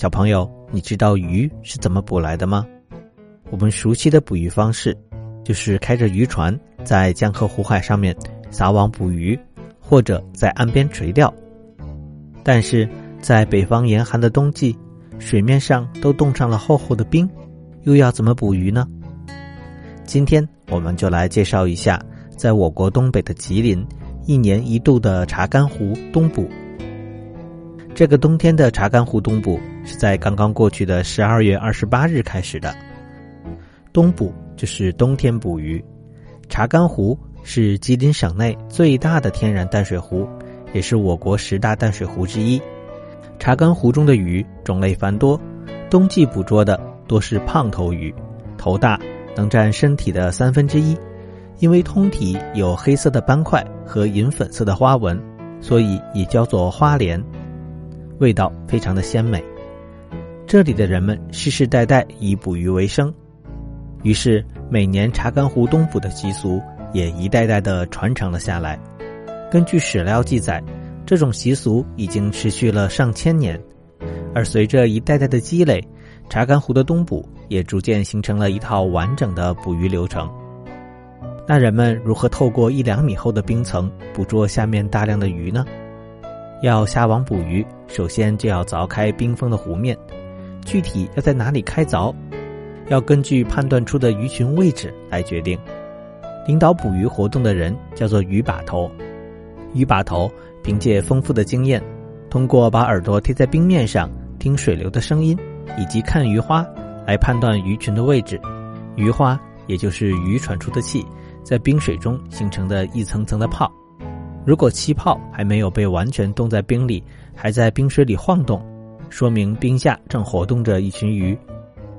小朋友，你知道鱼是怎么捕来的吗？我们熟悉的捕鱼方式，就是开着渔船在江河湖海上面撒网捕鱼，或者在岸边垂钓。但是在北方严寒的冬季，水面上都冻上了厚厚的冰，又要怎么捕鱼呢？今天我们就来介绍一下，在我国东北的吉林，一年一度的查干湖冬捕。这个冬天的查干湖冬捕是在刚刚过去的十二月二十八日开始的。冬捕就是冬天捕鱼。查干湖是吉林省内最大的天然淡水湖，也是我国十大淡水湖之一。查干湖中的鱼种类繁多，冬季捕捉的多是胖头鱼，头大，能占身体的三分之一。因为通体有黑色的斑块和银粉色的花纹，所以也叫做花鲢。味道非常的鲜美，这里的人们世世代代以捕鱼为生，于是每年查干湖冬捕的习俗也一代代的传承了下来。根据史料记载，这种习俗已经持续了上千年，而随着一代代的积累，查干湖的冬捕也逐渐形成了一套完整的捕鱼流程。那人们如何透过一两米厚的冰层捕捉下面大量的鱼呢？要下网捕鱼，首先就要凿开冰封的湖面。具体要在哪里开凿，要根据判断出的鱼群位置来决定。领导捕鱼活动的人叫做鱼把头。鱼把头凭借丰富的经验，通过把耳朵贴在冰面上听水流的声音，以及看鱼花来判断鱼群的位置。鱼花也就是鱼喘出的气，在冰水中形成的一层层的泡。如果气泡还没有被完全冻在冰里，还在冰水里晃动，说明冰下正活动着一群鱼。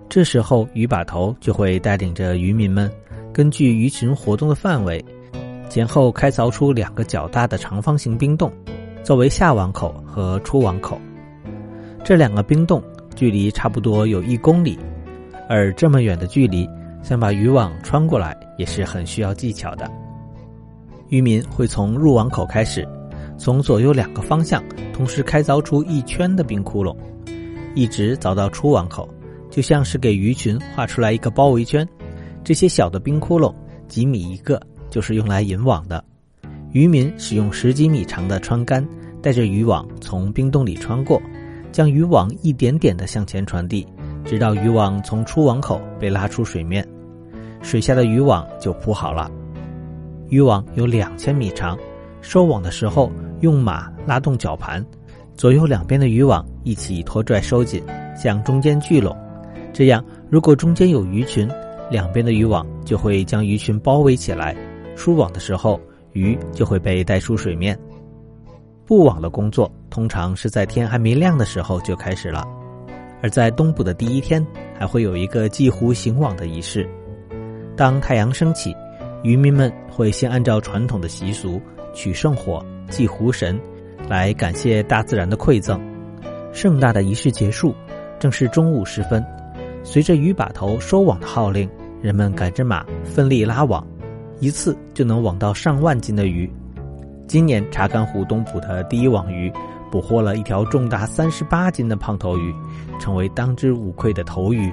这时候，鱼把头就会带领着渔民们，根据鱼群活动的范围，前后开凿出两个较大的长方形冰洞，作为下网口和出网口。这两个冰洞距离差不多有一公里，而这么远的距离，想把渔网穿过来也是很需要技巧的。渔民会从入网口开始，从左右两个方向同时开凿出一圈的冰窟窿，一直凿到出网口，就像是给鱼群画出来一个包围圈。这些小的冰窟窿几米一个，就是用来引网的。渔民使用十几米长的穿杆，带着渔网从冰洞里穿过，将渔网一点点的向前传递，直到渔网从出网口被拉出水面，水下的渔网就铺好了。渔网有两千米长，收网的时候用马拉动绞盘，左右两边的渔网一起拖拽收紧，向中间聚拢。这样，如果中间有鱼群，两边的渔网就会将鱼群包围起来。出网的时候，鱼就会被带出水面。布网的工作通常是在天还没亮的时候就开始了，而在冬捕的第一天，还会有一个祭湖行网的仪式。当太阳升起。渔民们会先按照传统的习俗取圣火祭湖神，来感谢大自然的馈赠。盛大的仪式结束，正是中午时分。随着鱼把头收网的号令，人们赶着马奋力拉网，一次就能网到上万斤的鱼。今年查干湖东捕的第一网鱼，捕获了一条重达三十八斤的胖头鱼，成为当之无愧的头鱼。